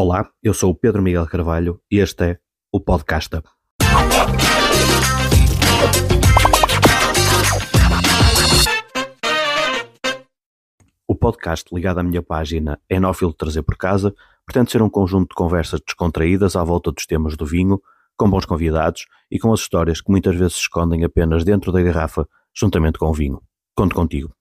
Olá, eu sou o Pedro Miguel Carvalho e este é o Podcasta. O podcast ligado à minha página é Enófilo Trazer por Casa pretende ser um conjunto de conversas descontraídas à volta dos temas do vinho, com bons convidados e com as histórias que muitas vezes se escondem apenas dentro da garrafa, juntamente com o vinho. Conto contigo.